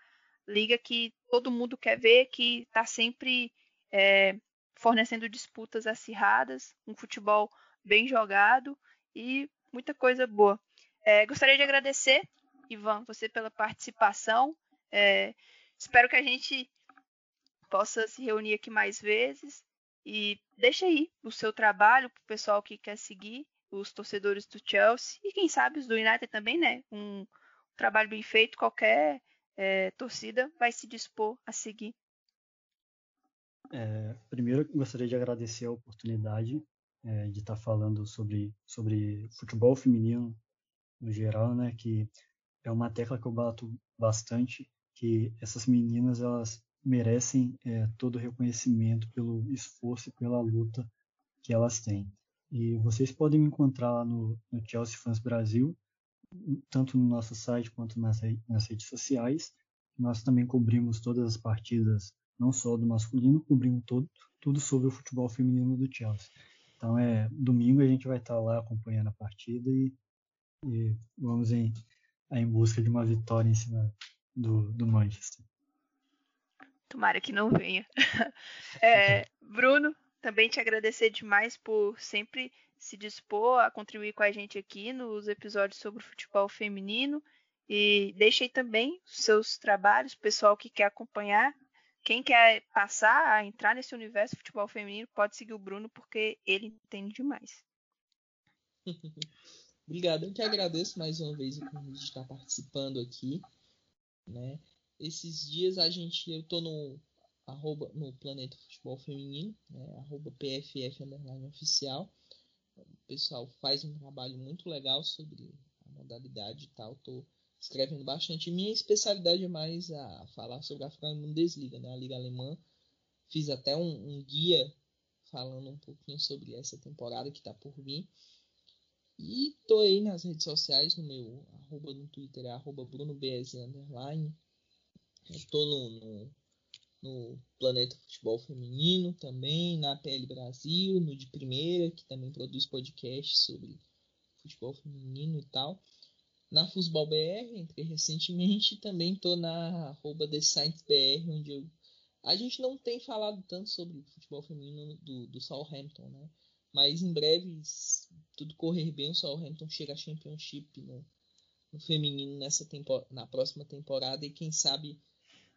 liga que todo mundo quer ver, que está sempre é, fornecendo disputas acirradas, um futebol bem jogado e muita coisa boa. É, gostaria de agradecer, Ivan, você pela participação. É, espero que a gente possa se reunir aqui mais vezes e deixa aí o seu trabalho para o pessoal que quer seguir, os torcedores do Chelsea e quem sabe os do United também, né? Um trabalho bem feito, qualquer é, torcida vai se dispor a seguir. É, primeiro, gostaria de agradecer a oportunidade é, de estar falando sobre, sobre futebol feminino no geral, né? Que é uma tecla que eu bato bastante, que essas meninas elas merecem é, todo o reconhecimento pelo esforço e pela luta que elas têm. E vocês podem me encontrar lá no, no Chelsea Fans Brasil, tanto no nosso site quanto nas, nas redes sociais. Nós também cobrimos todas as partidas, não só do masculino, cobrimos todo, tudo sobre o futebol feminino do Chelsea. Então é domingo a gente vai estar lá acompanhando a partida e, e vamos em, em busca de uma vitória em cima do, do Manchester. Tomara que não venha. *laughs* É, Bruno, também te agradecer demais por sempre se dispor a contribuir com a gente aqui nos episódios sobre futebol feminino. E deixe também seus trabalhos, pessoal que quer acompanhar. Quem quer passar a entrar nesse universo de futebol feminino pode seguir o Bruno, porque ele entende demais. *laughs* Obrigado, eu que agradeço mais uma vez o convite de estar participando aqui. Né? Esses dias a gente, eu tô no arroba, no Planeta Futebol Feminino, né, arroba PFF oficial. O pessoal faz um trabalho muito legal sobre a modalidade e tal. Tô escrevendo bastante. Minha especialidade é mais a falar sobre a Frauen Bundesliga, né, a Liga Alemã. Fiz até um, um guia falando um pouquinho sobre essa temporada que está por vir. E tô aí nas redes sociais, no meu arroba no Twitter é arroba BrunoBS underline. Estou no, no, no, Planeta Futebol Feminino também, na PL Brasil, no De Primeira, que também produz podcast sobre futebol feminino e tal. Na Futebol BR, entrei recentemente, também estou na arroba The Science BR, onde eu... a gente não tem falado tanto sobre futebol feminino do, do Southampton, né? Mas em breve, tudo correr bem, o Southampton chega à Championship no, no feminino nessa tempo, na próxima temporada e quem sabe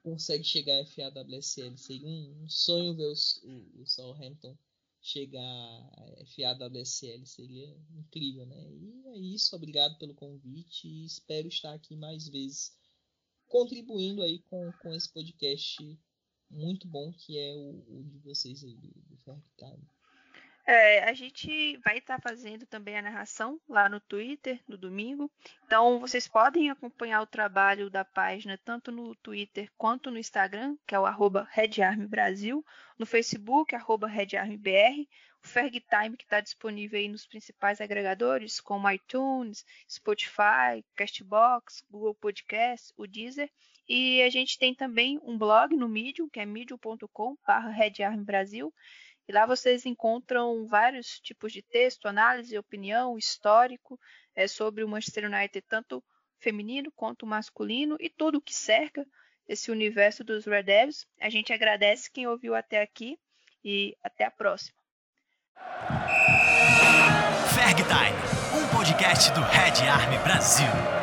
consegue chegar à FAWSL. Seria um, sonho ver o, o Southampton chegar à FAWSL. Seria incrível, né? E é isso. Obrigado pelo convite e espero estar aqui mais vezes contribuindo aí com, com esse podcast muito bom que é o, o de vocês aí do, do Time. É, a gente vai estar tá fazendo também a narração lá no Twitter no domingo. Então vocês podem acompanhar o trabalho da página tanto no Twitter quanto no Instagram, que é o arroba Brasil, no Facebook, arroba RedArmBR, o FergTime que está disponível aí nos principais agregadores, como iTunes, Spotify, Castbox, Google Podcast, o Deezer. E a gente tem também um blog no Medium, que é medium.com.br e lá vocês encontram vários tipos de texto, análise, opinião, histórico é, sobre o Manchester United, tanto feminino quanto masculino, e tudo o que cerca esse universo dos Red Devils. A gente agradece quem ouviu até aqui e até a próxima. Ferg Time, um podcast do Red Army Brasil.